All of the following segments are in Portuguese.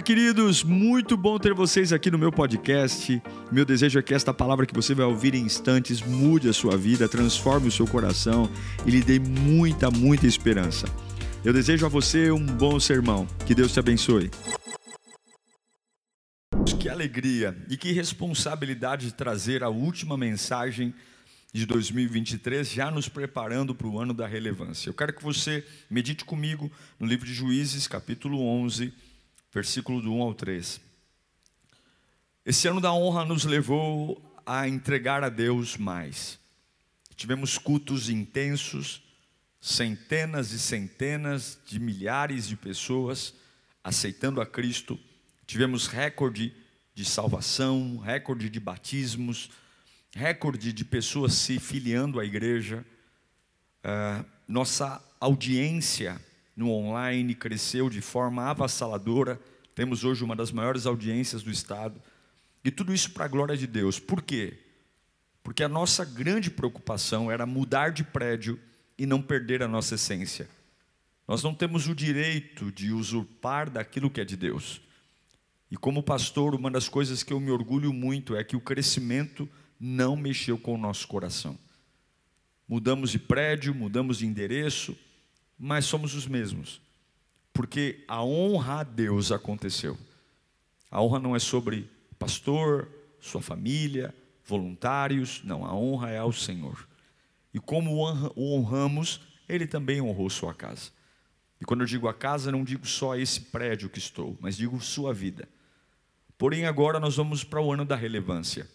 Queridos! Muito bom ter vocês aqui no meu podcast. Meu desejo é que esta palavra que você vai ouvir em instantes mude a sua vida, transforme o seu coração e lhe dê muita, muita esperança. Eu desejo a você um bom sermão. Que Deus te abençoe. Que alegria e que responsabilidade de trazer a última mensagem de 2023, já nos preparando para o ano da relevância. Eu quero que você medite comigo no livro de Juízes, capítulo 11 versículo do 1 ao 3. Esse ano da honra nos levou a entregar a Deus mais. Tivemos cultos intensos, centenas e centenas de milhares de pessoas aceitando a Cristo. Tivemos recorde de salvação, recorde de batismos, recorde de pessoas se filiando à igreja. Uh, nossa audiência no online cresceu de forma avassaladora. Temos hoje uma das maiores audiências do estado. E tudo isso para a glória de Deus. Por quê? Porque a nossa grande preocupação era mudar de prédio e não perder a nossa essência. Nós não temos o direito de usurpar daquilo que é de Deus. E como pastor, uma das coisas que eu me orgulho muito é que o crescimento não mexeu com o nosso coração. Mudamos de prédio, mudamos de endereço, mas somos os mesmos, porque a honra a Deus aconteceu. A honra não é sobre pastor, sua família, voluntários, não, a honra é ao Senhor. E como o honramos, Ele também honrou sua casa. E quando eu digo a casa, não digo só esse prédio que estou, mas digo sua vida. Porém, agora nós vamos para o ano da relevância.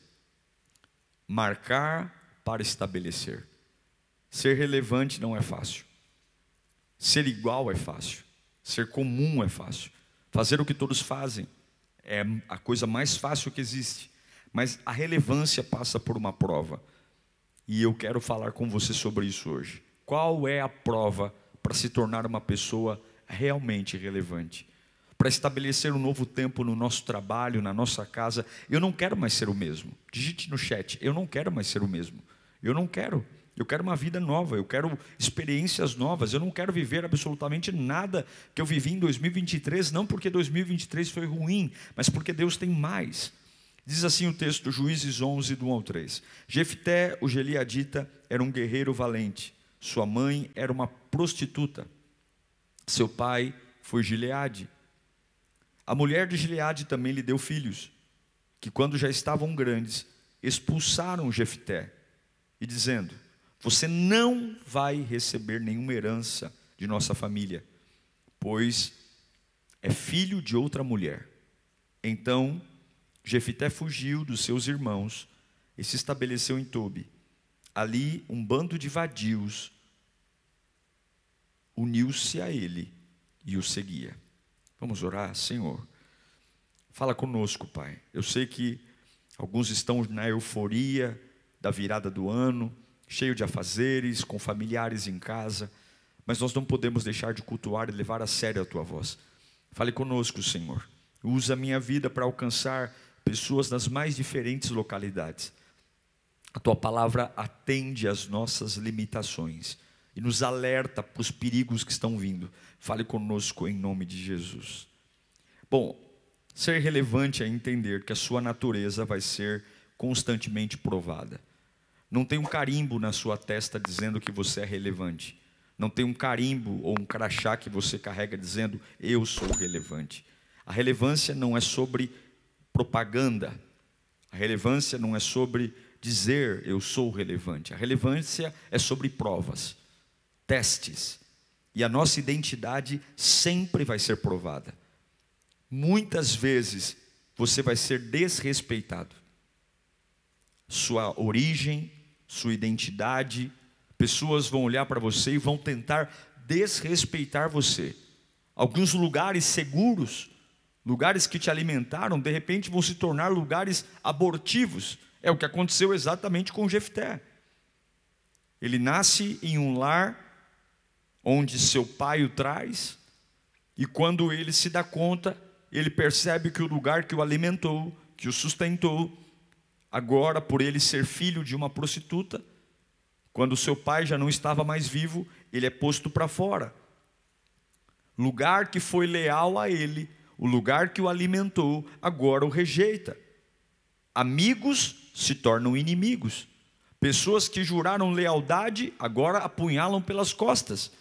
Marcar para estabelecer. Ser relevante não é fácil. Ser igual é fácil, ser comum é fácil, fazer o que todos fazem é a coisa mais fácil que existe, mas a relevância passa por uma prova. E eu quero falar com você sobre isso hoje. Qual é a prova para se tornar uma pessoa realmente relevante? Para estabelecer um novo tempo no nosso trabalho, na nossa casa. Eu não quero mais ser o mesmo. Digite no chat, eu não quero mais ser o mesmo. Eu não quero. Eu quero uma vida nova, eu quero experiências novas. Eu não quero viver absolutamente nada que eu vivi em 2023, não porque 2023 foi ruim, mas porque Deus tem mais. Diz assim o texto, Juízes 11, do 1 ao 3. Jefté, o Geliadita, era um guerreiro valente. Sua mãe era uma prostituta. Seu pai foi Gileade. A mulher de Gileade também lhe deu filhos, que quando já estavam grandes, expulsaram Jefté, e dizendo: você não vai receber nenhuma herança de nossa família, pois é filho de outra mulher. Então, Jefité fugiu dos seus irmãos e se estabeleceu em Tobi. Ali, um bando de vadios uniu-se a ele e o seguia. Vamos orar, Senhor. Fala conosco, Pai. Eu sei que alguns estão na euforia da virada do ano, cheio de afazeres, com familiares em casa, mas nós não podemos deixar de cultuar e levar a sério a tua voz. Fale conosco, Senhor. Usa a minha vida para alcançar pessoas nas mais diferentes localidades. A tua palavra atende às nossas limitações e nos alerta para os perigos que estão vindo. Fale conosco em nome de Jesus. Bom, ser relevante é entender que a sua natureza vai ser constantemente provada. Não tem um carimbo na sua testa dizendo que você é relevante. Não tem um carimbo ou um crachá que você carrega dizendo eu sou relevante. A relevância não é sobre propaganda. A relevância não é sobre dizer eu sou relevante. A relevância é sobre provas, testes. E a nossa identidade sempre vai ser provada. Muitas vezes você vai ser desrespeitado. Sua origem, sua identidade, pessoas vão olhar para você e vão tentar desrespeitar você. Alguns lugares seguros, lugares que te alimentaram, de repente vão se tornar lugares abortivos. É o que aconteceu exatamente com Jefté. Ele nasce em um lar onde seu pai o traz, e quando ele se dá conta, ele percebe que o lugar que o alimentou, que o sustentou, Agora, por ele ser filho de uma prostituta, quando seu pai já não estava mais vivo, ele é posto para fora. Lugar que foi leal a ele, o lugar que o alimentou agora o rejeita. Amigos se tornam inimigos. Pessoas que juraram lealdade agora apunhalam pelas costas.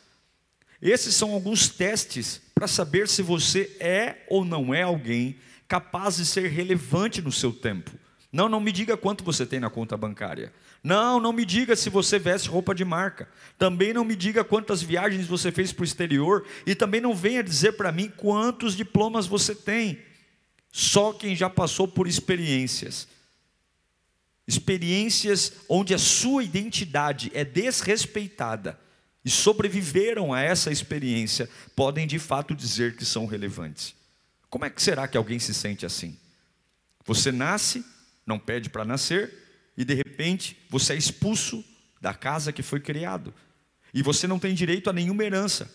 Esses são alguns testes para saber se você é ou não é alguém capaz de ser relevante no seu tempo. Não, não me diga quanto você tem na conta bancária. Não, não me diga se você veste roupa de marca. Também não me diga quantas viagens você fez para o exterior. E também não venha dizer para mim quantos diplomas você tem. Só quem já passou por experiências experiências onde a sua identidade é desrespeitada e sobreviveram a essa experiência, podem de fato dizer que são relevantes. Como é que será que alguém se sente assim? Você nasce, não pede para nascer, e de repente você é expulso da casa que foi criado, e você não tem direito a nenhuma herança.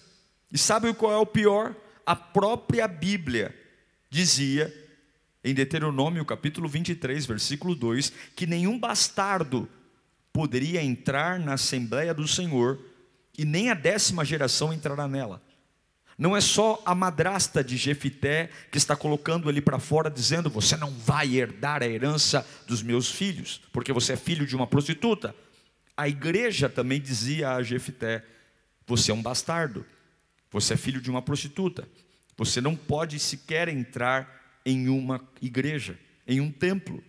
E sabe qual é o pior? A própria Bíblia dizia em Deuteronômio capítulo 23, versículo 2, que nenhum bastardo poderia entrar na Assembleia do Senhor e nem a décima geração entrará nela. Não é só a madrasta de Jefité que está colocando ele para fora, dizendo: Você não vai herdar a herança dos meus filhos, porque você é filho de uma prostituta. A igreja também dizia a Jefité: Você é um bastardo, você é filho de uma prostituta, você não pode sequer entrar em uma igreja, em um templo.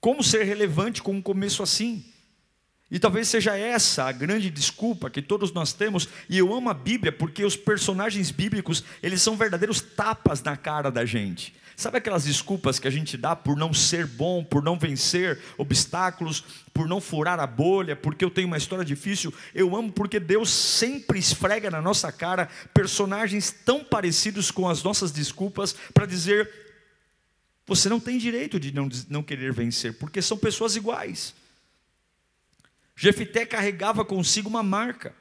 Como ser relevante com um começo assim? E talvez seja essa a grande desculpa que todos nós temos, e eu amo a Bíblia porque os personagens bíblicos, eles são verdadeiros tapas na cara da gente. Sabe aquelas desculpas que a gente dá por não ser bom, por não vencer obstáculos, por não furar a bolha, porque eu tenho uma história difícil? Eu amo porque Deus sempre esfrega na nossa cara personagens tão parecidos com as nossas desculpas para dizer: você não tem direito de não, não querer vencer, porque são pessoas iguais. Jefité carregava consigo uma marca.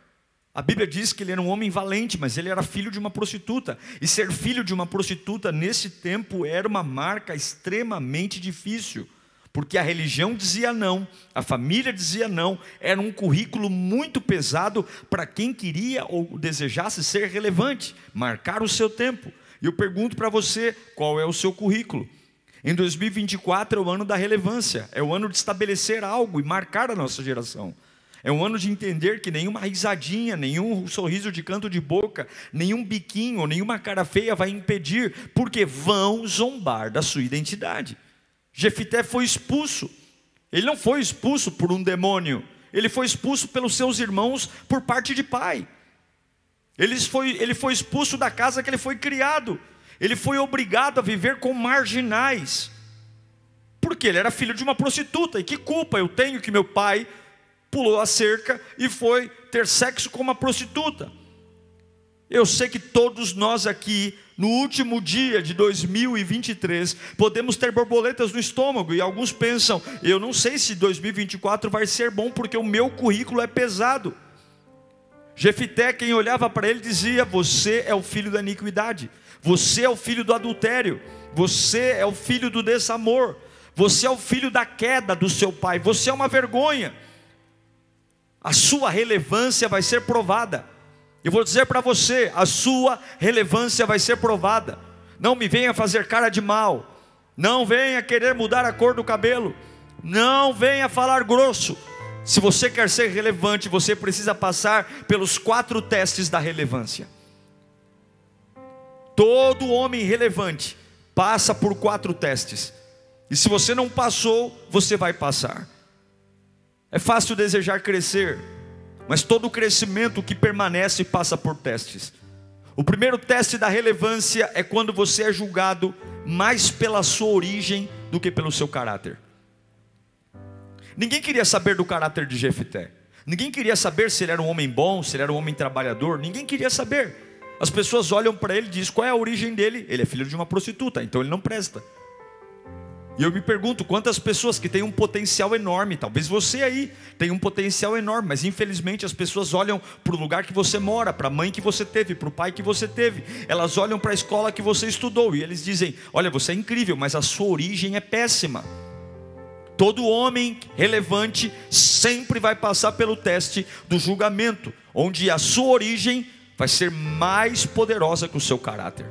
A Bíblia diz que ele era um homem valente, mas ele era filho de uma prostituta. E ser filho de uma prostituta nesse tempo era uma marca extremamente difícil, porque a religião dizia não, a família dizia não, era um currículo muito pesado para quem queria ou desejasse ser relevante, marcar o seu tempo. E eu pergunto para você, qual é o seu currículo? Em 2024 é o ano da relevância, é o ano de estabelecer algo e marcar a nossa geração. É um ano de entender que nenhuma risadinha, nenhum sorriso de canto de boca, nenhum biquinho, nenhuma cara feia vai impedir, porque vão zombar da sua identidade. Jefité foi expulso. Ele não foi expulso por um demônio, ele foi expulso pelos seus irmãos por parte de pai. Ele foi, ele foi expulso da casa que ele foi criado. Ele foi obrigado a viver com marginais. Porque ele era filho de uma prostituta. E que culpa eu tenho que meu pai pulou a cerca e foi ter sexo com uma prostituta? Eu sei que todos nós aqui, no último dia de 2023, podemos ter borboletas no estômago e alguns pensam: eu não sei se 2024 vai ser bom porque o meu currículo é pesado. Jefité, quem olhava para ele, dizia: Você é o filho da iniquidade. Você é o filho do adultério, você é o filho do desamor, você é o filho da queda do seu pai, você é uma vergonha. A sua relevância vai ser provada. Eu vou dizer para você, a sua relevância vai ser provada. Não me venha fazer cara de mal. Não venha querer mudar a cor do cabelo. Não venha falar grosso. Se você quer ser relevante, você precisa passar pelos quatro testes da relevância. Todo homem relevante passa por quatro testes. E se você não passou, você vai passar. É fácil desejar crescer, mas todo crescimento que permanece passa por testes. O primeiro teste da relevância é quando você é julgado mais pela sua origem do que pelo seu caráter. Ninguém queria saber do caráter de Jefté. Ninguém queria saber se ele era um homem bom, se ele era um homem trabalhador. Ninguém queria saber. As pessoas olham para ele e dizem: qual é a origem dele? Ele é filho de uma prostituta, então ele não presta. E eu me pergunto quantas pessoas que têm um potencial enorme, talvez você aí tenha um potencial enorme, mas infelizmente as pessoas olham para o lugar que você mora, para a mãe que você teve, para o pai que você teve, elas olham para a escola que você estudou e eles dizem: Olha, você é incrível, mas a sua origem é péssima. Todo homem relevante sempre vai passar pelo teste do julgamento, onde a sua origem vai ser mais poderosa que o seu caráter.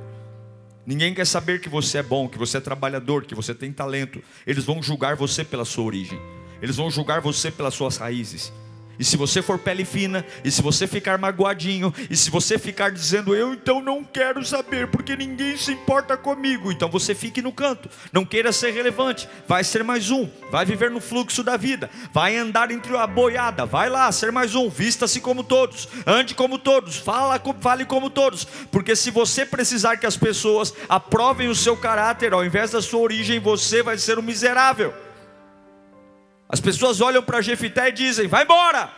Ninguém quer saber que você é bom, que você é trabalhador, que você tem talento. Eles vão julgar você pela sua origem. Eles vão julgar você pelas suas raízes. E se você for pele fina, e se você ficar magoadinho, e se você ficar dizendo, eu então não quero saber, porque ninguém se importa comigo, então você fique no canto, não queira ser relevante, vai ser mais um, vai viver no fluxo da vida, vai andar entre a boiada, vai lá, ser mais um, vista-se como todos, ande como todos, fala, fale como todos, porque se você precisar que as pessoas aprovem o seu caráter, ao invés da sua origem, você vai ser um miserável. As pessoas olham para Jefité e dizem: vai embora.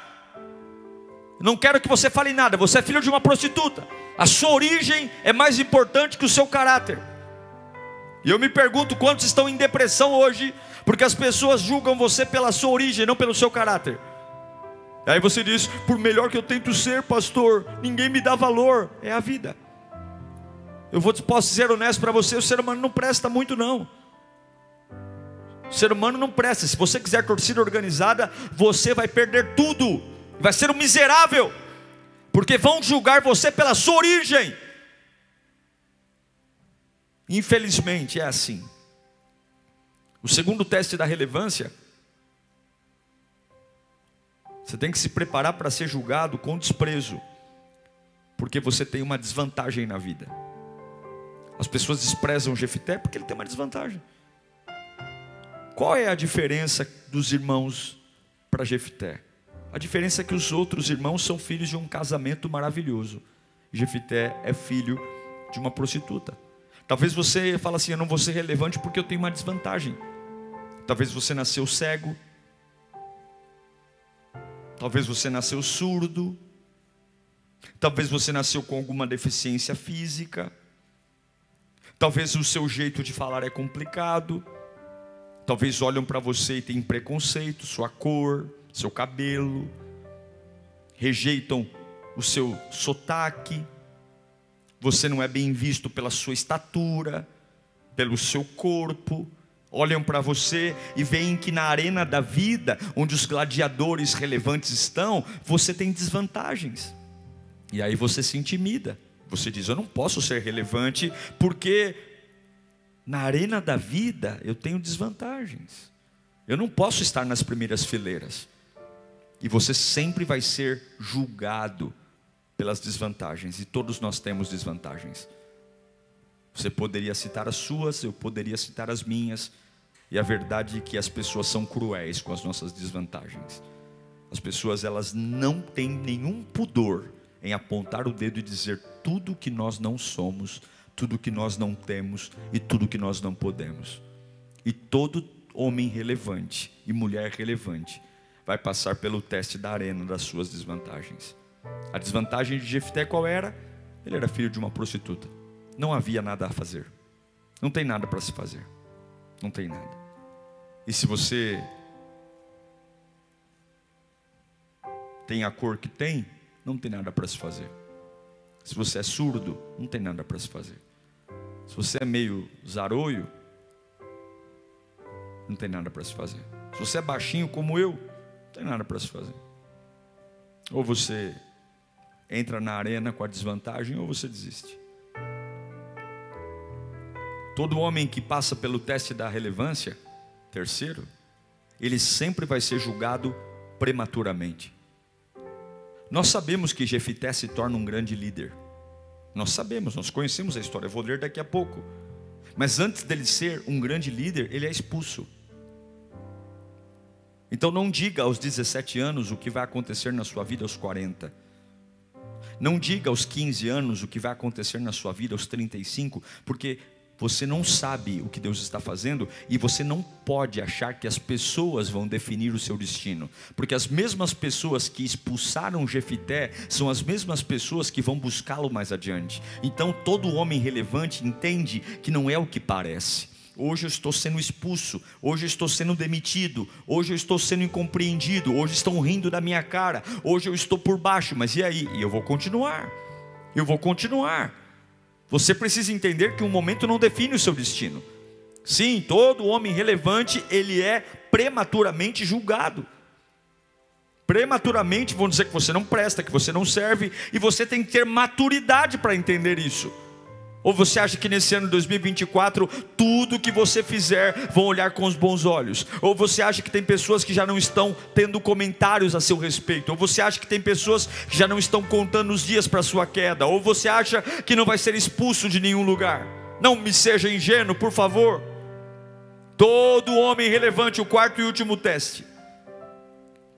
Não quero que você fale nada, você é filho de uma prostituta. A sua origem é mais importante que o seu caráter. E eu me pergunto quantos estão em depressão hoje, porque as pessoas julgam você pela sua origem, não pelo seu caráter. Aí você diz: por melhor que eu tento ser, pastor, ninguém me dá valor. É a vida. Eu vou, posso ser honesto para você: o ser humano não presta muito, não. O ser humano não presta. Se você quiser torcida organizada, você vai perder tudo. Vai ser um miserável. Porque vão julgar você pela sua origem. Infelizmente é assim. O segundo teste da relevância, você tem que se preparar para ser julgado com desprezo, porque você tem uma desvantagem na vida. As pessoas desprezam Jefité porque ele tem uma desvantagem. Qual é a diferença dos irmãos para Jefité? A diferença é que os outros irmãos são filhos de um casamento maravilhoso. Jefité é filho de uma prostituta. Talvez você fale assim: eu não vou ser relevante porque eu tenho uma desvantagem. Talvez você nasceu cego. Talvez você nasceu surdo. Talvez você nasceu com alguma deficiência física. Talvez o seu jeito de falar é complicado. Talvez olham para você e têm preconceito, sua cor, seu cabelo, rejeitam o seu sotaque. Você não é bem visto pela sua estatura, pelo seu corpo. Olham para você e veem que na arena da vida, onde os gladiadores relevantes estão, você tem desvantagens. E aí você se intimida. Você diz: Eu não posso ser relevante porque na arena da vida eu tenho desvantagens. Eu não posso estar nas primeiras fileiras. E você sempre vai ser julgado pelas desvantagens, e todos nós temos desvantagens. Você poderia citar as suas, eu poderia citar as minhas, e a verdade é que as pessoas são cruéis com as nossas desvantagens. As pessoas elas não têm nenhum pudor em apontar o dedo e dizer tudo que nós não somos tudo que nós não temos e tudo que nós não podemos. E todo homem relevante e mulher relevante vai passar pelo teste da arena das suas desvantagens. A desvantagem de Jefté qual era? Ele era filho de uma prostituta. Não havia nada a fazer. Não tem nada para se fazer. Não tem nada. E se você tem a cor que tem, não tem nada para se fazer. Se você é surdo, não tem nada para se fazer. Se você é meio zaroio, não tem nada para se fazer. Se você é baixinho como eu, não tem nada para se fazer. Ou você entra na arena com a desvantagem, ou você desiste. Todo homem que passa pelo teste da relevância, terceiro, ele sempre vai ser julgado prematuramente. Nós sabemos que Jefité se torna um grande líder. Nós sabemos, nós conhecemos a história, eu vou ler daqui a pouco. Mas antes dele ser um grande líder, ele é expulso. Então não diga aos 17 anos o que vai acontecer na sua vida aos 40. Não diga aos 15 anos o que vai acontecer na sua vida aos 35, porque você não sabe o que Deus está fazendo e você não pode achar que as pessoas vão definir o seu destino, porque as mesmas pessoas que expulsaram Jefité são as mesmas pessoas que vão buscá-lo mais adiante. Então todo homem relevante entende que não é o que parece. Hoje eu estou sendo expulso, hoje eu estou sendo demitido, hoje eu estou sendo incompreendido, hoje estão rindo da minha cara, hoje eu estou por baixo, mas e aí? E eu vou continuar. Eu vou continuar. Você precisa entender que um momento não define o seu destino. Sim, todo homem relevante, ele é prematuramente julgado. Prematuramente vão dizer que você não presta, que você não serve, e você tem que ter maturidade para entender isso. Ou você acha que nesse ano de 2024, tudo que você fizer vão olhar com os bons olhos? Ou você acha que tem pessoas que já não estão tendo comentários a seu respeito? Ou você acha que tem pessoas que já não estão contando os dias para sua queda? Ou você acha que não vai ser expulso de nenhum lugar? Não me seja ingênuo, por favor. Todo homem relevante, o quarto e último teste,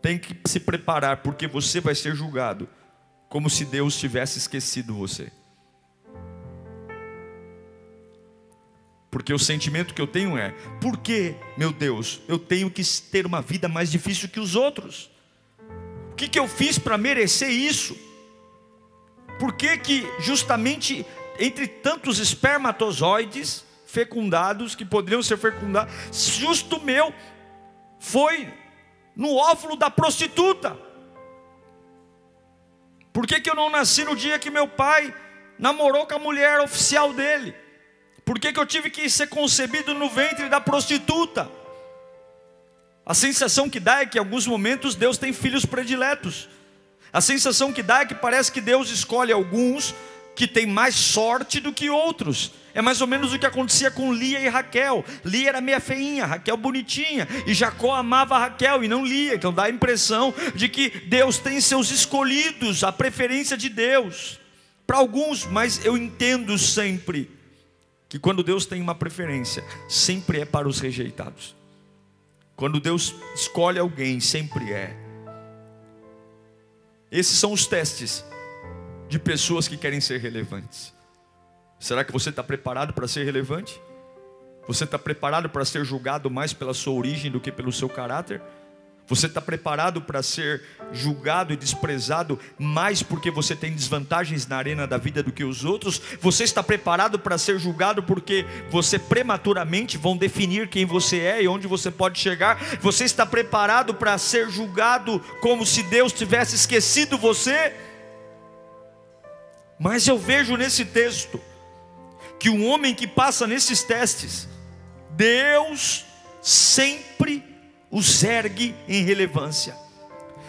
tem que se preparar, porque você vai ser julgado como se Deus tivesse esquecido você. Porque o sentimento que eu tenho é: por que, meu Deus, eu tenho que ter uma vida mais difícil que os outros? O que, que eu fiz para merecer isso? Por que, que justamente entre tantos espermatozoides fecundados, que poderiam ser fecundados, justo meu foi no óvulo da prostituta? Por que, que eu não nasci no dia que meu pai namorou com a mulher oficial dele? Por que, que eu tive que ser concebido no ventre da prostituta? A sensação que dá é que em alguns momentos Deus tem filhos prediletos. A sensação que dá é que parece que Deus escolhe alguns que têm mais sorte do que outros. É mais ou menos o que acontecia com Lia e Raquel. Lia era meia feinha, Raquel bonitinha, e Jacó amava Raquel e não Lia. Então dá a impressão de que Deus tem seus escolhidos, a preferência de Deus. Para alguns, mas eu entendo sempre que quando Deus tem uma preferência, sempre é para os rejeitados. Quando Deus escolhe alguém, sempre é. Esses são os testes de pessoas que querem ser relevantes. Será que você está preparado para ser relevante? Você está preparado para ser julgado mais pela sua origem do que pelo seu caráter? Você está preparado para ser julgado e desprezado mais porque você tem desvantagens na arena da vida do que os outros? Você está preparado para ser julgado porque você prematuramente vão definir quem você é e onde você pode chegar? Você está preparado para ser julgado como se Deus tivesse esquecido você? Mas eu vejo nesse texto que um homem que passa nesses testes, Deus sempre os ergue em relevância.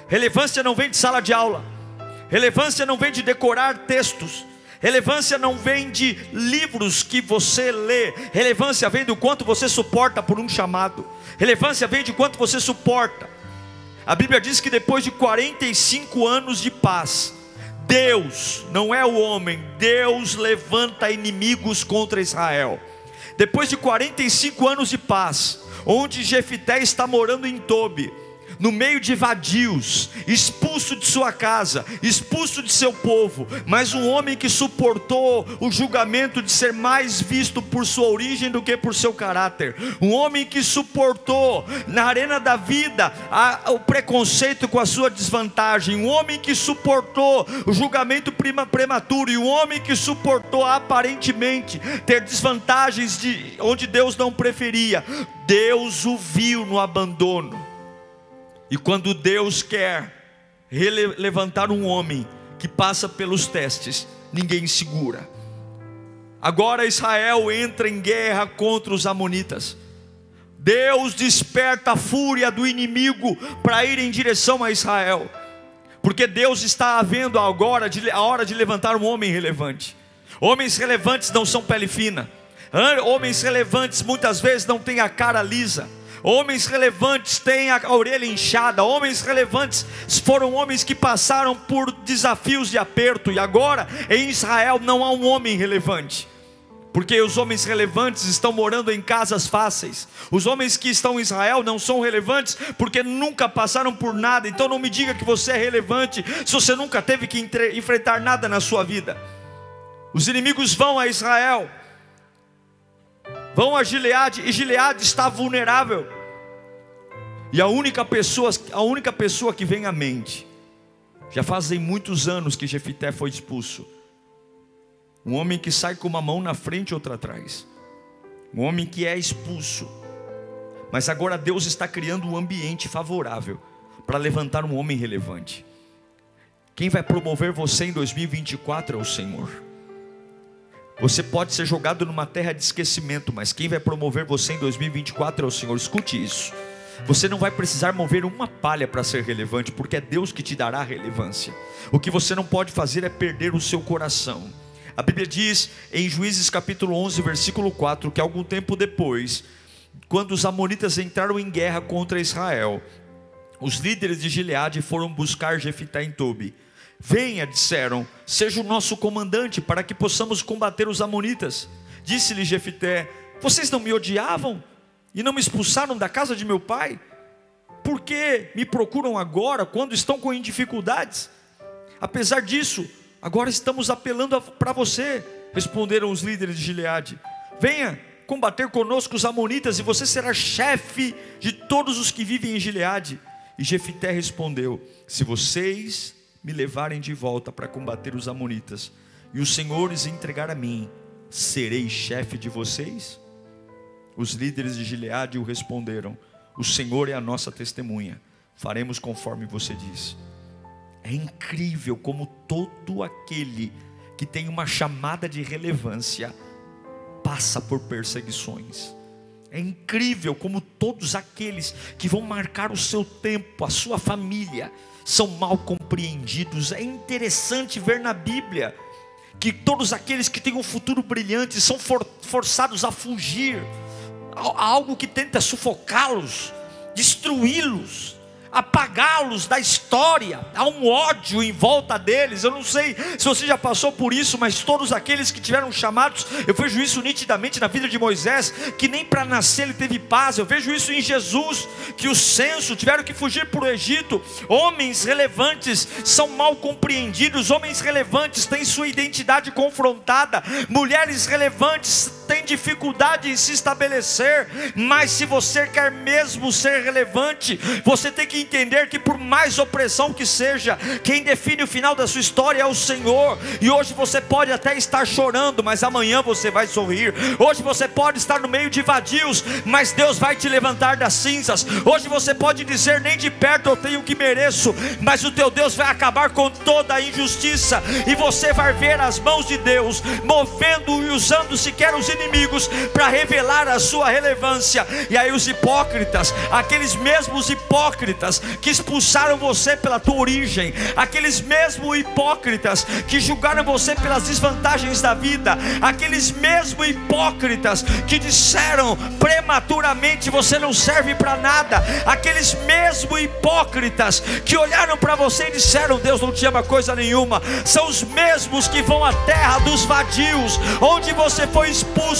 Relevância não vem de sala de aula, relevância não vem de decorar textos, relevância não vem de livros que você lê, relevância vem do quanto você suporta por um chamado, relevância vem de quanto você suporta. A Bíblia diz que depois de 45 anos de paz, Deus, não é o homem, Deus levanta inimigos contra Israel. Depois de 45 anos de paz, onde Jefité está morando em Tobi, no meio de vadios, expulso de sua casa, expulso de seu povo, mas um homem que suportou o julgamento de ser mais visto por sua origem do que por seu caráter, um homem que suportou na arena da vida a, o preconceito com a sua desvantagem, um homem que suportou o julgamento prima, prematuro, e um homem que suportou aparentemente ter desvantagens de onde Deus não preferia. Deus o viu no abandono. E quando Deus quer levantar um homem que passa pelos testes, ninguém segura. Agora Israel entra em guerra contra os amonitas. Deus desperta a fúria do inimigo para ir em direção a Israel. Porque Deus está havendo agora a hora de levantar um homem relevante. Homens relevantes não são pele fina. Homens relevantes muitas vezes não têm a cara lisa Homens relevantes têm a orelha inchada, homens relevantes foram homens que passaram por desafios de aperto, e agora em Israel não há um homem relevante. Porque os homens relevantes estão morando em casas fáceis. Os homens que estão em Israel não são relevantes porque nunca passaram por nada. Então não me diga que você é relevante se você nunca teve que enfrentar nada na sua vida. Os inimigos vão a Israel Vão a Gileade e Gileade está vulnerável. E a única pessoa, a única pessoa que vem à mente, já fazem muitos anos que Jefité foi expulso. Um homem que sai com uma mão na frente e outra atrás. Um homem que é expulso. Mas agora Deus está criando um ambiente favorável para levantar um homem relevante. Quem vai promover você em 2024 é o Senhor. Você pode ser jogado numa terra de esquecimento, mas quem vai promover você em 2024 é o Senhor. Escute isso. Você não vai precisar mover uma palha para ser relevante, porque é Deus que te dará relevância. O que você não pode fazer é perder o seu coração. A Bíblia diz em Juízes capítulo 11, versículo 4, que algum tempo depois, quando os amonitas entraram em guerra contra Israel, os líderes de Gileade foram buscar Jefité em Tobi. Venha, disseram, seja o nosso comandante para que possamos combater os amonitas. Disse-lhe Jefité: Vocês não me odiavam e não me expulsaram da casa de meu pai? Por que me procuram agora quando estão com dificuldades? Apesar disso, agora estamos apelando para você, responderam os líderes de Gileade. Venha combater conosco os amonitas e você será chefe de todos os que vivem em Gileade. E Jefité respondeu: Se vocês me levarem de volta para combater os amonitas e os senhores entregar a mim, serei chefe de vocês? Os líderes de Gileade o responderam: O Senhor é a nossa testemunha, faremos conforme você disse. É incrível como todo aquele que tem uma chamada de relevância passa por perseguições. É incrível como todos aqueles que vão marcar o seu tempo, a sua família, são mal compreendidos. É interessante ver na Bíblia que todos aqueles que têm um futuro brilhante são for, forçados a fugir a algo que tenta sufocá-los, destruí-los apagá-los da história, há um ódio em volta deles. Eu não sei se você já passou por isso, mas todos aqueles que tiveram chamados, eu vejo isso nitidamente na vida de Moisés, que nem para nascer ele teve paz. Eu vejo isso em Jesus, que o censo tiveram que fugir para o Egito. Homens relevantes são mal compreendidos, homens relevantes têm sua identidade confrontada, mulheres relevantes têm dificuldade em se estabelecer, mas se você quer mesmo ser relevante, você tem que entender que por mais opressão que seja, quem define o final da sua história é o Senhor. E hoje você pode até estar chorando, mas amanhã você vai sorrir. Hoje você pode estar no meio de vadios, mas Deus vai te levantar das cinzas. Hoje você pode dizer nem de perto eu tenho o que mereço, mas o teu Deus vai acabar com toda a injustiça e você vai ver as mãos de Deus movendo e usando sequer os inimigos para revelar a sua relevância. E aí os hipócritas, aqueles mesmos hipócritas hipócritas que expulsaram você pela tua origem, aqueles mesmos hipócritas que julgaram você pelas desvantagens da vida, aqueles mesmos hipócritas que disseram prematuramente você não serve para nada, aqueles mesmos hipócritas que olharam para você e disseram Deus não te ama coisa nenhuma, são os mesmos que vão à terra dos vadios, onde você foi expulso,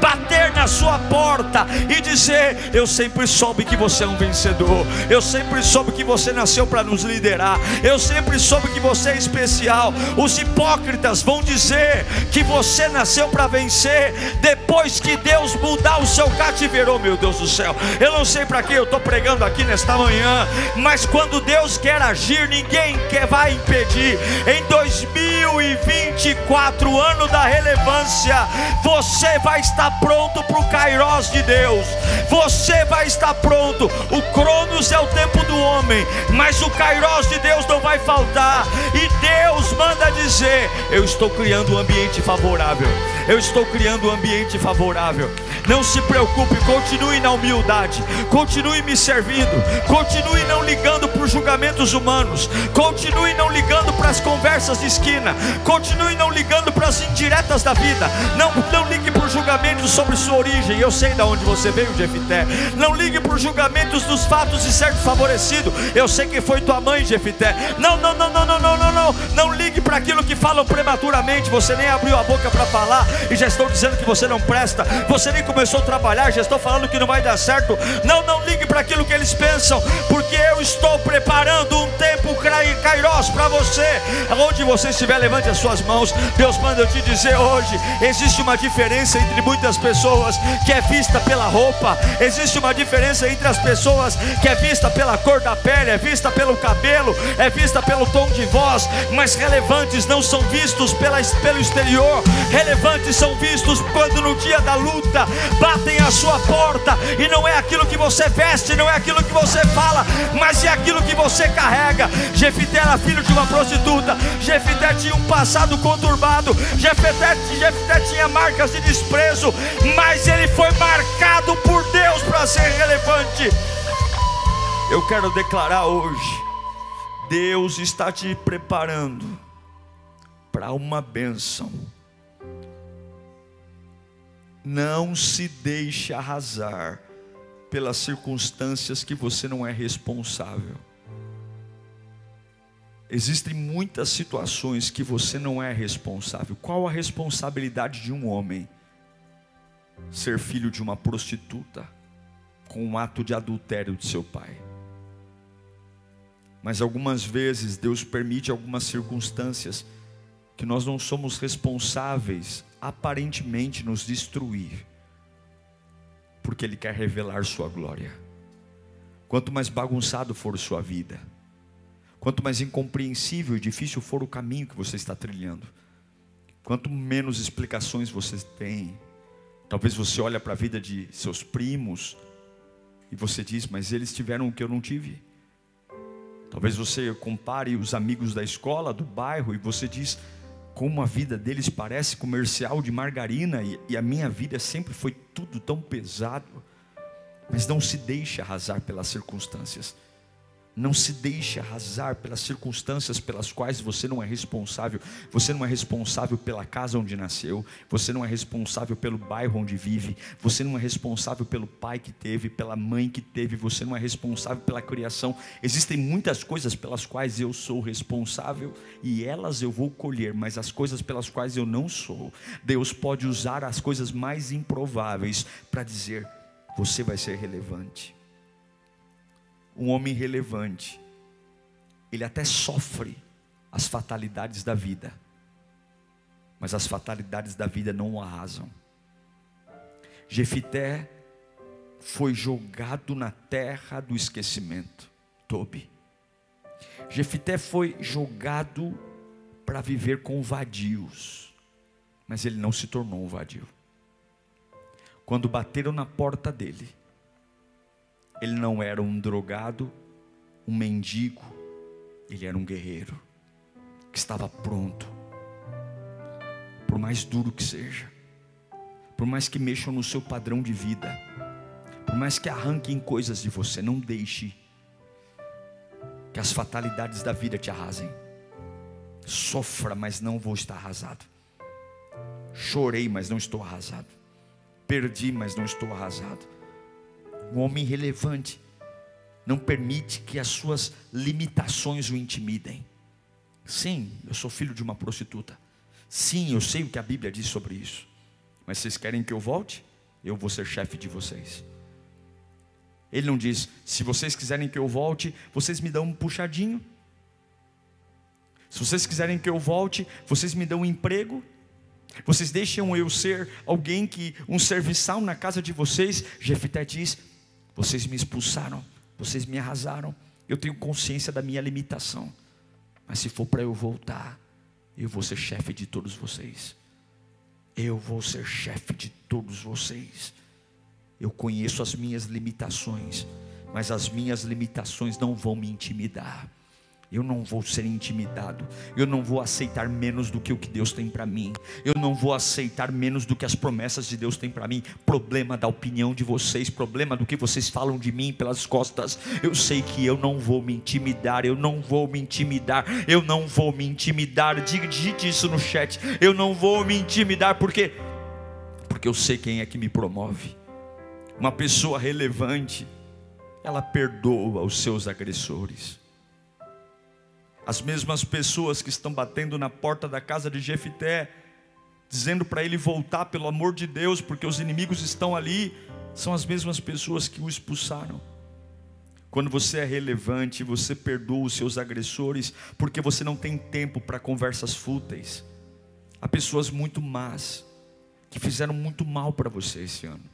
bater na sua porta e dizer: Eu sempre soube que você é um vencedor, eu sempre soube que você nasceu para nos liderar. Eu sempre soube que você é especial. Os hipócritas vão dizer que você nasceu para vencer depois que Deus mudar o seu cativeiro, oh, meu Deus do céu. Eu não sei para que eu estou pregando aqui nesta manhã, mas quando Deus quer agir, ninguém quer vai impedir. Em 2024, ano da relevância, você vai estar pronto para o Kairos de Deus. Você vai estar pronto. O Cronos é o tempo do homem, mas o Kairos de Deus não vai faltar. E Deus manda dizer: Eu estou criando um ambiente favorável. Eu estou criando um ambiente favorável. Não se preocupe, continue na humildade, continue me servindo, continue não ligando para os julgamentos humanos, continue não ligando para as conversas de esquina, continue não ligando para as indiretas da vida. Não, não ligue para os julgamentos sobre sua origem. Eu sei de onde você veio, Jefité. Não ligue para os julgamentos dos fatos de ser favorecido. Eu sei que foi tua mãe, Jefité. Não, não, não, não, não, não, não, não. Não ligue para aquilo que falam prematuramente. Você nem abriu a boca para falar e já estão dizendo que você não presta. Você nem começou a trabalhar, já estão falando que não vai dar certo. Não, não ligue para aquilo que eles pensam, porque eu estou preparando um tempo Kairos para você. Onde você estiver, levante as suas mãos. Deus manda eu te dizer hoje: existe uma diferença entre muitas pessoas que é vista pela roupa, existe uma diferença entre as pessoas que é vista pela cor da pele, é vista pelo cabelo, é vista pelo tom de voz, mas relevantes não são vistos pela, pelo exterior, relevantes são vistos quando no dia da luta batem a sua porta e não é aquilo que você veste, não é aquilo que você fala, mas é aquilo que você carrega. Jefité era filho de uma prostituta, Jefité tinha um passado conturbado, Jefité, Jefité tinha marcas de desprezo, mas ele foi marcado por Deus para ser relevante. Eu quero declarar hoje: Deus está te preparando para uma bênção Não se deixe arrasar pelas circunstâncias que você não é responsável. Existem muitas situações que você não é responsável. Qual a responsabilidade de um homem? Ser filho de uma prostituta, com um ato de adultério de seu pai. Mas algumas vezes Deus permite algumas circunstâncias que nós não somos responsáveis, aparentemente nos destruir, porque Ele quer revelar Sua glória. Quanto mais bagunçado for sua vida, quanto mais incompreensível e difícil for o caminho que você está trilhando, quanto menos explicações você tem, talvez você olhe para a vida de seus primos e você diz, mas eles tiveram o que eu não tive. Talvez você compare os amigos da escola, do bairro, e você diz como a vida deles parece comercial de margarina e, e a minha vida sempre foi tudo tão pesado. Mas não se deixe arrasar pelas circunstâncias. Não se deixe arrasar pelas circunstâncias pelas quais você não é responsável. Você não é responsável pela casa onde nasceu. Você não é responsável pelo bairro onde vive. Você não é responsável pelo pai que teve, pela mãe que teve. Você não é responsável pela criação. Existem muitas coisas pelas quais eu sou responsável e elas eu vou colher, mas as coisas pelas quais eu não sou, Deus pode usar as coisas mais improváveis para dizer: você vai ser relevante um homem relevante, ele até sofre as fatalidades da vida, mas as fatalidades da vida não o arrasam. Jefité foi jogado na terra do esquecimento, Tobi. Jefité foi jogado para viver com vadios, mas ele não se tornou um vadio. Quando bateram na porta dele, ele não era um drogado, um mendigo, ele era um guerreiro que estava pronto. Por mais duro que seja, por mais que mexam no seu padrão de vida, por mais que arranquem coisas de você, não deixe que as fatalidades da vida te arrasem. Sofra, mas não vou estar arrasado. Chorei, mas não estou arrasado. Perdi, mas não estou arrasado um homem relevante, não permite que as suas limitações o intimidem. Sim, eu sou filho de uma prostituta. Sim, eu sei o que a Bíblia diz sobre isso. Mas vocês querem que eu volte? Eu vou ser chefe de vocês. Ele não diz, se vocês quiserem que eu volte, vocês me dão um puxadinho. Se vocês quiserem que eu volte, vocês me dão um emprego. Vocês deixam eu ser alguém que, um serviçal na casa de vocês. Jefité diz: vocês me expulsaram, vocês me arrasaram. Eu tenho consciência da minha limitação. Mas se for para eu voltar, eu vou ser chefe de todos vocês. Eu vou ser chefe de todos vocês. Eu conheço as minhas limitações, mas as minhas limitações não vão me intimidar eu não vou ser intimidado, eu não vou aceitar menos do que o que Deus tem para mim, eu não vou aceitar menos do que as promessas de Deus têm para mim. Problema da opinião de vocês, problema do que vocês falam de mim pelas costas. Eu sei que eu não vou me intimidar, eu não vou me intimidar, eu não vou me intimidar. Digite isso no chat. Eu não vou me intimidar porque porque eu sei quem é que me promove. Uma pessoa relevante, ela perdoa os seus agressores. As mesmas pessoas que estão batendo na porta da casa de Jefité, dizendo para ele voltar pelo amor de Deus, porque os inimigos estão ali, são as mesmas pessoas que o expulsaram. Quando você é relevante, você perdoa os seus agressores, porque você não tem tempo para conversas fúteis. Há pessoas muito más, que fizeram muito mal para você esse ano.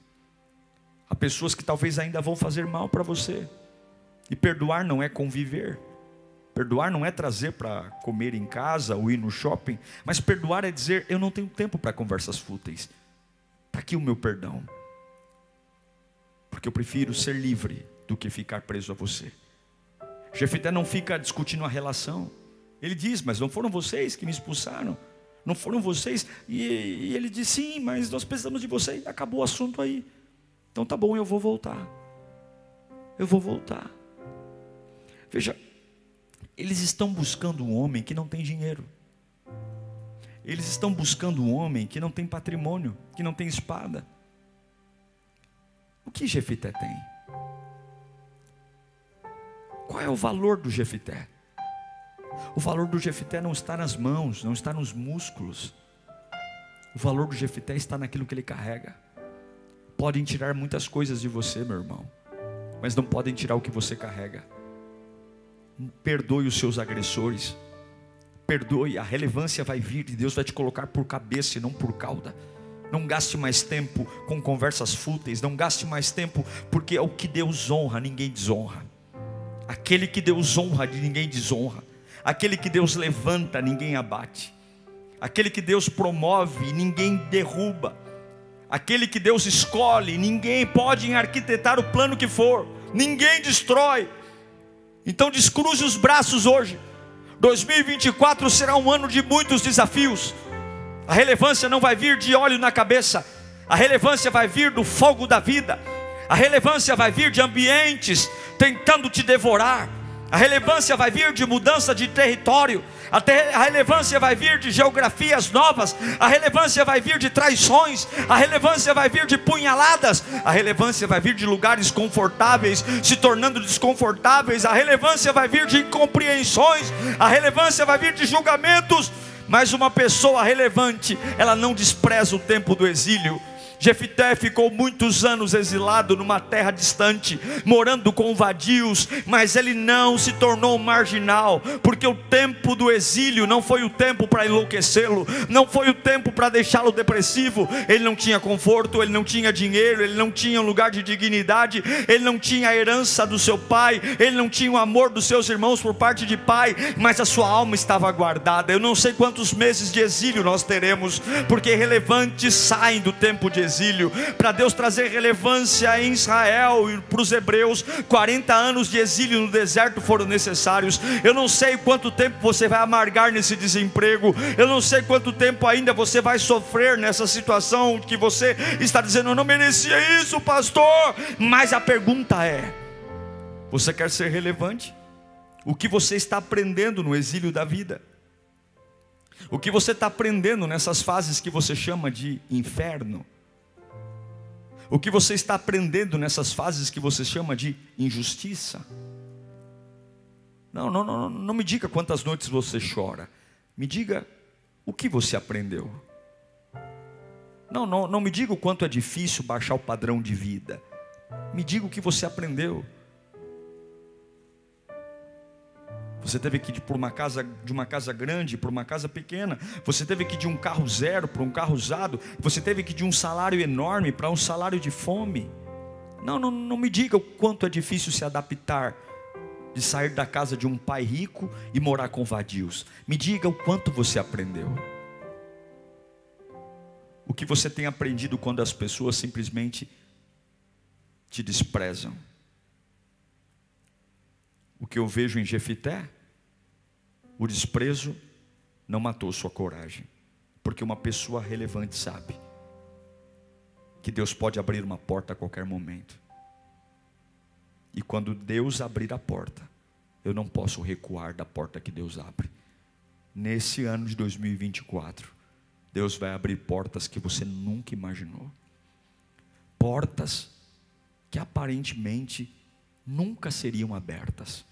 Há pessoas que talvez ainda vão fazer mal para você. E perdoar não é conviver. Perdoar não é trazer para comer em casa ou ir no shopping, mas perdoar é dizer: eu não tenho tempo para conversas fúteis. Está aqui o meu perdão. Porque eu prefiro ser livre do que ficar preso a você. Jefité não fica discutindo a relação. Ele diz: Mas não foram vocês que me expulsaram? Não foram vocês? E, e ele diz: Sim, mas nós precisamos de você. E acabou o assunto aí. Então tá bom, eu vou voltar. Eu vou voltar. Veja, eles estão buscando um homem que não tem dinheiro. Eles estão buscando um homem que não tem patrimônio, que não tem espada. que Jefité tem? Qual é o valor do Jefité? O valor do Jefité não está nas mãos, não está nos músculos. O valor do Jefité está naquilo que ele carrega. Podem tirar muitas coisas de você, meu irmão, mas não podem tirar o que você carrega. Perdoe os seus agressores. Perdoe, a relevância vai vir e Deus vai te colocar por cabeça e não por cauda. Não gaste mais tempo com conversas fúteis, não gaste mais tempo, porque é o que Deus honra, ninguém desonra. Aquele que Deus honra, ninguém desonra. Aquele que Deus levanta, ninguém abate. Aquele que Deus promove, ninguém derruba. Aquele que Deus escolhe, ninguém pode arquitetar o plano que for, ninguém destrói. Então descruze os braços hoje. 2024 será um ano de muitos desafios. A relevância não vai vir de óleo na cabeça, a relevância vai vir do fogo da vida, a relevância vai vir de ambientes tentando te devorar, a relevância vai vir de mudança de território, a relevância vai vir de geografias novas, a relevância vai vir de traições, a relevância vai vir de punhaladas, a relevância vai vir de lugares confortáveis se tornando desconfortáveis, a relevância vai vir de incompreensões, a relevância vai vir de julgamentos. Mas uma pessoa relevante, ela não despreza o tempo do exílio, Jefité ficou muitos anos exilado numa terra distante, morando com vadios, mas ele não se tornou marginal, porque o tempo do exílio não foi o tempo para enlouquecê-lo, não foi o tempo para deixá-lo depressivo. Ele não tinha conforto, ele não tinha dinheiro, ele não tinha um lugar de dignidade, ele não tinha a herança do seu pai, ele não tinha o amor dos seus irmãos por parte de pai, mas a sua alma estava guardada. Eu não sei quantos meses de exílio nós teremos, porque relevantes saem do tempo de exílio exílio, para Deus trazer relevância em Israel e para os hebreus, 40 anos de exílio no deserto foram necessários. Eu não sei quanto tempo você vai amargar nesse desemprego, eu não sei quanto tempo ainda você vai sofrer nessa situação que você está dizendo, eu não merecia isso, pastor. Mas a pergunta é: você quer ser relevante? O que você está aprendendo no exílio da vida? O que você está aprendendo nessas fases que você chama de inferno? O que você está aprendendo nessas fases que você chama de injustiça? Não, não, não, não me diga quantas noites você chora. Me diga o que você aprendeu. Não, não, não me diga o quanto é difícil baixar o padrão de vida. Me diga o que você aprendeu. Você teve que ir por uma casa, de uma casa grande para uma casa pequena. Você teve que ir de um carro zero para um carro usado. Você teve que ir de um salário enorme para um salário de fome. Não, não, não me diga o quanto é difícil se adaptar de sair da casa de um pai rico e morar com vadios. Me diga o quanto você aprendeu. O que você tem aprendido quando as pessoas simplesmente te desprezam. O que eu vejo em Jefité o desprezo não matou sua coragem, porque uma pessoa relevante sabe que Deus pode abrir uma porta a qualquer momento. E quando Deus abrir a porta, eu não posso recuar da porta que Deus abre. Nesse ano de 2024, Deus vai abrir portas que você nunca imaginou. Portas que aparentemente nunca seriam abertas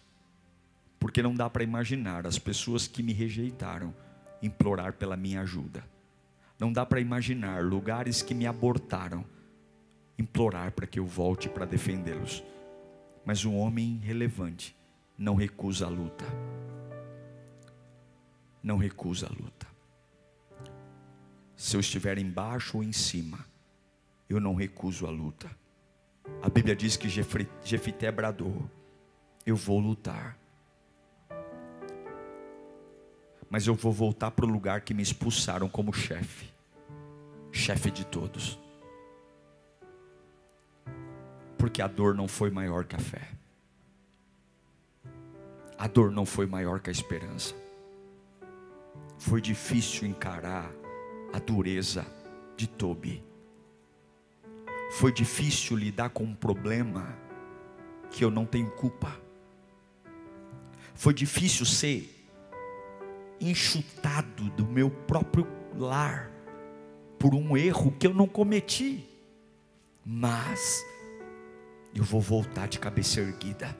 porque não dá para imaginar as pessoas que me rejeitaram implorar pela minha ajuda. Não dá para imaginar lugares que me abortaram implorar para que eu volte para defendê-los. Mas um homem relevante não recusa a luta. Não recusa a luta. Se eu estiver embaixo ou em cima, eu não recuso a luta. A Bíblia diz que Jefité bradou: Eu vou lutar mas eu vou voltar para o lugar que me expulsaram como chefe, chefe de todos, porque a dor não foi maior que a fé, a dor não foi maior que a esperança, foi difícil encarar a dureza de Tobi, foi difícil lidar com um problema que eu não tenho culpa, foi difícil ser enxutado do meu próprio lar por um erro que eu não cometi. Mas eu vou voltar de cabeça erguida,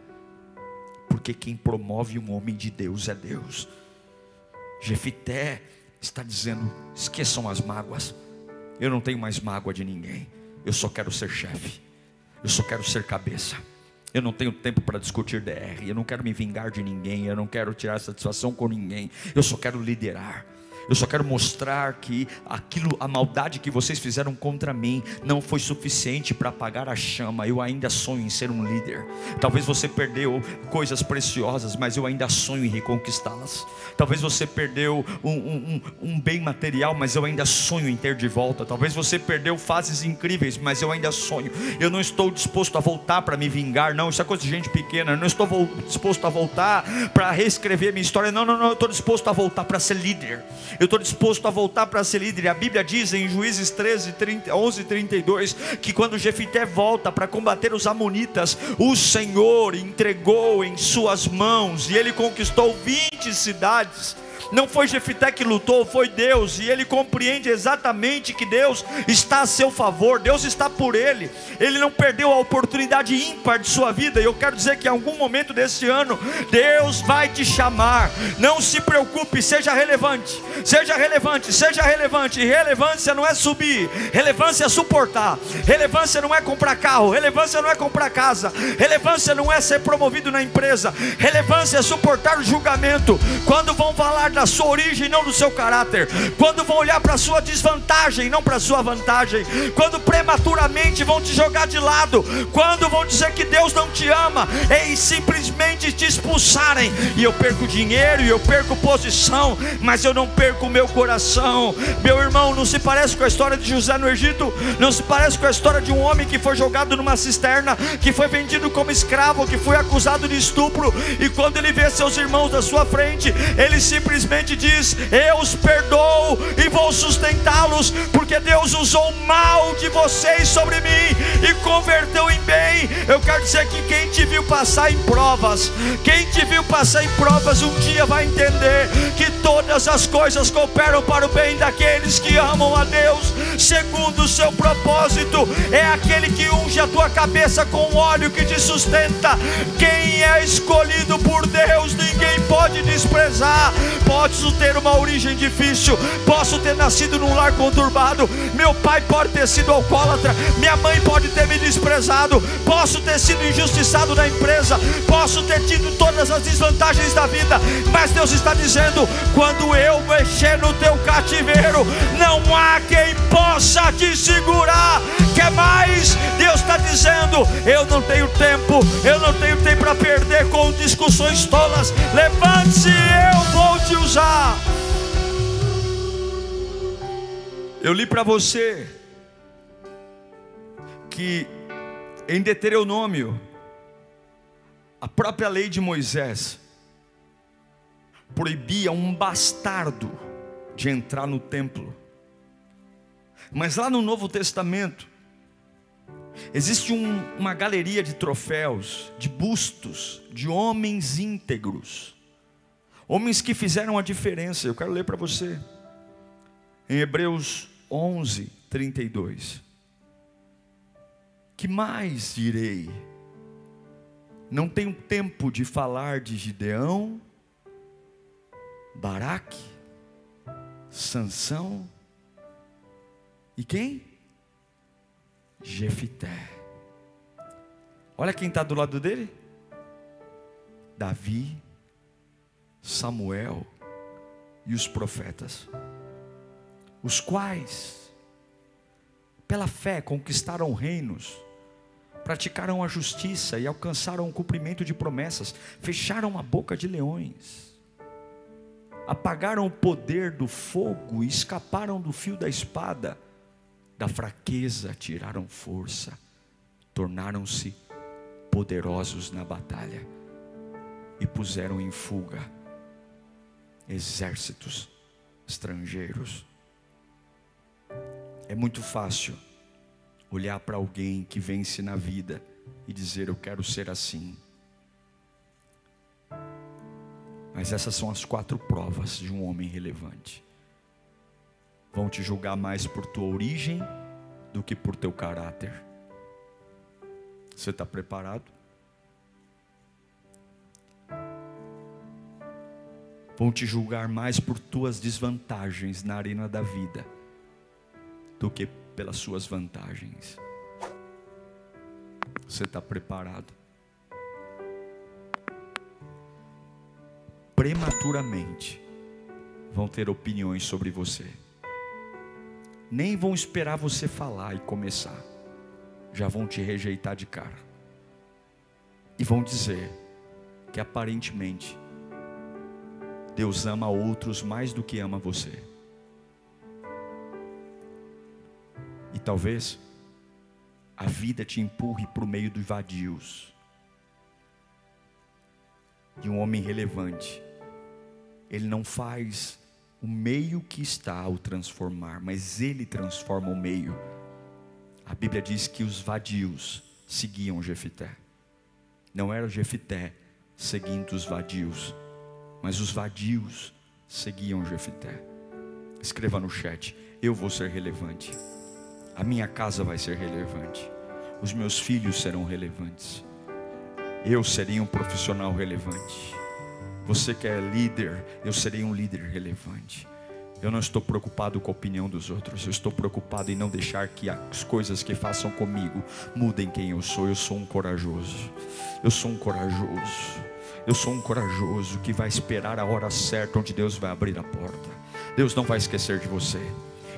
porque quem promove um homem de Deus é Deus. Jefité está dizendo: esqueçam as mágoas, eu não tenho mais mágoa de ninguém, eu só quero ser chefe, eu só quero ser cabeça. Eu não tenho tempo para discutir DR, eu não quero me vingar de ninguém, eu não quero tirar satisfação com ninguém, eu só quero liderar. Eu só quero mostrar que aquilo, a maldade que vocês fizeram contra mim, não foi suficiente para apagar a chama. Eu ainda sonho em ser um líder. Talvez você perdeu coisas preciosas, mas eu ainda sonho em reconquistá-las. Talvez você perdeu um, um, um, bem material, mas eu ainda sonho em ter de volta. Talvez você perdeu fases incríveis, mas eu ainda sonho. Eu não estou disposto a voltar para me vingar, não. Isso é coisa de gente pequena. Eu não estou disposto a voltar para reescrever minha história. Não, não, não. Eu estou disposto a voltar para ser líder eu estou disposto a voltar para ser líder. E a Bíblia diz em Juízes 13, 30, 11, 32, que quando Jefité volta para combater os Amonitas, o Senhor entregou em suas mãos, e ele conquistou 20 cidades. Não foi Jefité que lutou, foi Deus, e ele compreende exatamente que Deus está a seu favor, Deus está por ele. Ele não perdeu a oportunidade ímpar de sua vida, e eu quero dizer que em algum momento desse ano, Deus vai te chamar. Não se preocupe, seja relevante, seja relevante, seja relevante. Relevância não é subir, relevância é suportar. Relevância não é comprar carro, relevância não é comprar casa, relevância não é ser promovido na empresa, relevância é suportar o julgamento. Quando vão falar da sua origem, não do seu caráter. Quando vão olhar para a sua desvantagem, não para a sua vantagem. Quando prematuramente vão te jogar de lado. Quando vão dizer que Deus não te ama. E simplesmente te expulsarem. E eu perco dinheiro e eu perco posição. Mas eu não perco o meu coração. Meu irmão, não se parece com a história de José no Egito. Não se parece com a história de um homem que foi jogado numa cisterna. Que foi vendido como escravo. Que foi acusado de estupro. E quando ele vê seus irmãos da sua frente, ele simplesmente simplesmente diz: Eu os perdoo e vou sustentá-los, porque Deus usou o mal de vocês sobre mim e converteu em bem. Eu quero dizer que quem te viu passar em provas, quem te viu passar em provas, um dia vai entender que todas as coisas cooperam para o bem daqueles que amam a Deus, segundo o seu propósito. É aquele que unge a tua cabeça com óleo que te sustenta. Quem é escolhido por Deus, ninguém pode desprezar. Posso ter uma origem difícil, posso ter nascido num lar conturbado, meu pai pode ter sido alcoólatra, minha mãe pode ter me desprezado, posso ter sido injustiçado na empresa, posso ter tido todas as desvantagens da vida, mas Deus está dizendo: quando eu mexer no teu cativeiro, não há quem possa te segurar. Quer mais? Deus está dizendo: eu não tenho tempo, eu não tenho tempo para perder com discussões tolas. Levante-se, eu vou te usar. Eu li para você que em Deuteronômio, a própria lei de Moisés proibia um bastardo de entrar no templo. Mas lá no Novo Testamento, existe um, uma galeria de troféus, de bustos, de homens íntegros Homens que fizeram a diferença. Eu quero ler para você. Em Hebreus 11, 32. Que mais direi? Não tenho tempo de falar de Gideão, Baraque, Sansão e quem? Jefité. Olha quem está do lado dele: Davi, Samuel e os profetas, os quais, pela fé, conquistaram reinos, praticaram a justiça e alcançaram o cumprimento de promessas, fecharam a boca de leões, apagaram o poder do fogo e escaparam do fio da espada, da fraqueza tiraram força, tornaram-se poderosos na batalha e puseram em fuga exércitos estrangeiros. É muito fácil olhar para alguém que vence na vida e dizer: Eu quero ser assim. Mas essas são as quatro provas de um homem relevante. Vão te julgar mais por tua origem do que por teu caráter. Você está preparado? Vão te julgar mais por tuas desvantagens na arena da vida do que pelas suas vantagens. Você está preparado? Prematuramente vão ter opiniões sobre você. Nem vão esperar você falar e começar. Já vão te rejeitar de cara. E vão dizer que aparentemente Deus ama outros mais do que ama você. E talvez a vida te empurre para o meio dos vadios. De um homem relevante. Ele não faz o meio que está o transformar, mas ele transforma o meio. A Bíblia diz que os vadios seguiam Jefité. Não era Jefité seguindo os vadios, mas os vadios seguiam Jefité. Escreva no chat: eu vou ser relevante. A minha casa vai ser relevante. Os meus filhos serão relevantes. Eu serei um profissional relevante. Você que é líder, eu serei um líder relevante. Eu não estou preocupado com a opinião dos outros, eu estou preocupado em não deixar que as coisas que façam comigo mudem quem eu sou. Eu sou um corajoso. Eu sou um corajoso. Eu sou um corajoso que vai esperar a hora certa onde Deus vai abrir a porta. Deus não vai esquecer de você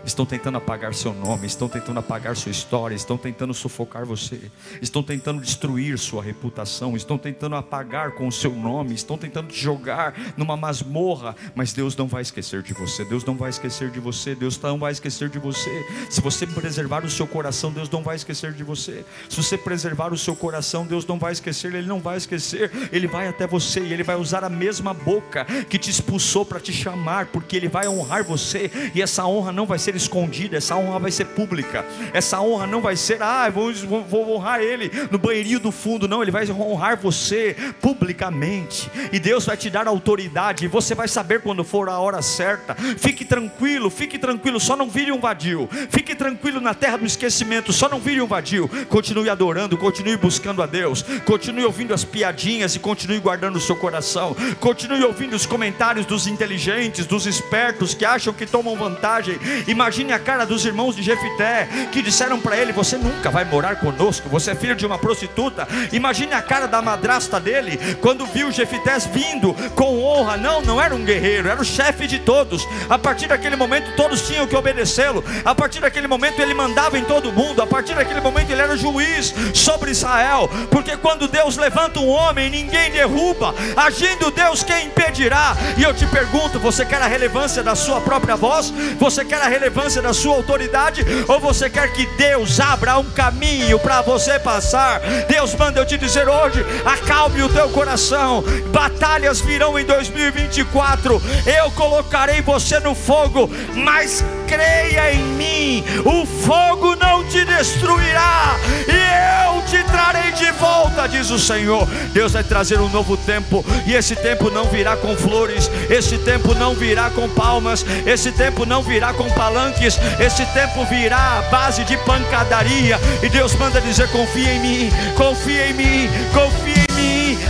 estão tentando apagar seu nome, estão tentando apagar sua história, estão tentando sufocar você, estão tentando destruir sua reputação, estão tentando apagar com o seu nome, estão tentando te jogar numa masmorra, mas Deus não vai esquecer de você, Deus não vai esquecer de você, Deus não vai esquecer de você. Se você preservar o seu coração, Deus não vai esquecer de você. Se você preservar o seu coração, Deus não vai esquecer, Ele não vai esquecer, Ele vai até você e Ele vai usar a mesma boca que te expulsou para te chamar, porque Ele vai honrar você e essa honra não vai ser escondida, essa honra vai ser pública. Essa honra não vai ser, ah, vou, vou honrar ele no banheirinho do fundo, não, ele vai honrar você publicamente. E Deus vai te dar autoridade, e você vai saber quando for a hora certa. Fique tranquilo, fique tranquilo, só não vire um vadio. Fique tranquilo na terra do esquecimento, só não vire um vadio. Continue adorando, continue buscando a Deus, continue ouvindo as piadinhas e continue guardando o seu coração. Continue ouvindo os comentários dos inteligentes, dos espertos que acham que tomam vantagem. Imagine Imagine a cara dos irmãos de Jefité que disseram para ele: Você nunca vai morar conosco, você é filho de uma prostituta. Imagine a cara da madrasta dele quando viu Jefité vindo com honra. Não, não era um guerreiro, era o chefe de todos. A partir daquele momento, todos tinham que obedecê-lo. A partir daquele momento, ele mandava em todo mundo. A partir daquele momento, ele era juiz sobre Israel. Porque quando Deus levanta um homem, ninguém derruba. Agindo Deus, quem impedirá? E eu te pergunto: você quer a relevância da sua própria voz? Você quer a relevância? Relevância da sua autoridade, ou você quer que Deus abra um caminho para você passar? Deus manda eu te dizer hoje: acalme o teu coração, batalhas virão em 2024, eu colocarei você no fogo, mas creia em mim, o fogo não te destruirá, e eu te trarei de volta, diz o Senhor. Deus vai trazer um novo tempo, e esse tempo não virá com flores, esse tempo não virá com palmas, esse tempo não virá com palanques. Esse tempo virá à base de pancadaria. E Deus manda dizer: confia em mim, confia em mim, confia em.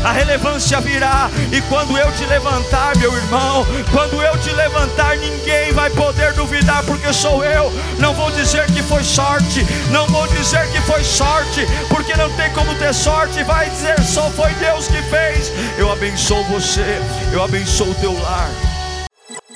A relevância virá. E quando eu te levantar, meu irmão, quando eu te levantar, ninguém vai poder duvidar, porque sou eu. Não vou dizer que foi sorte, não vou dizer que foi sorte, porque não tem como ter sorte. Vai dizer só foi Deus que fez. Eu abençoo você, eu abençoo o teu lar.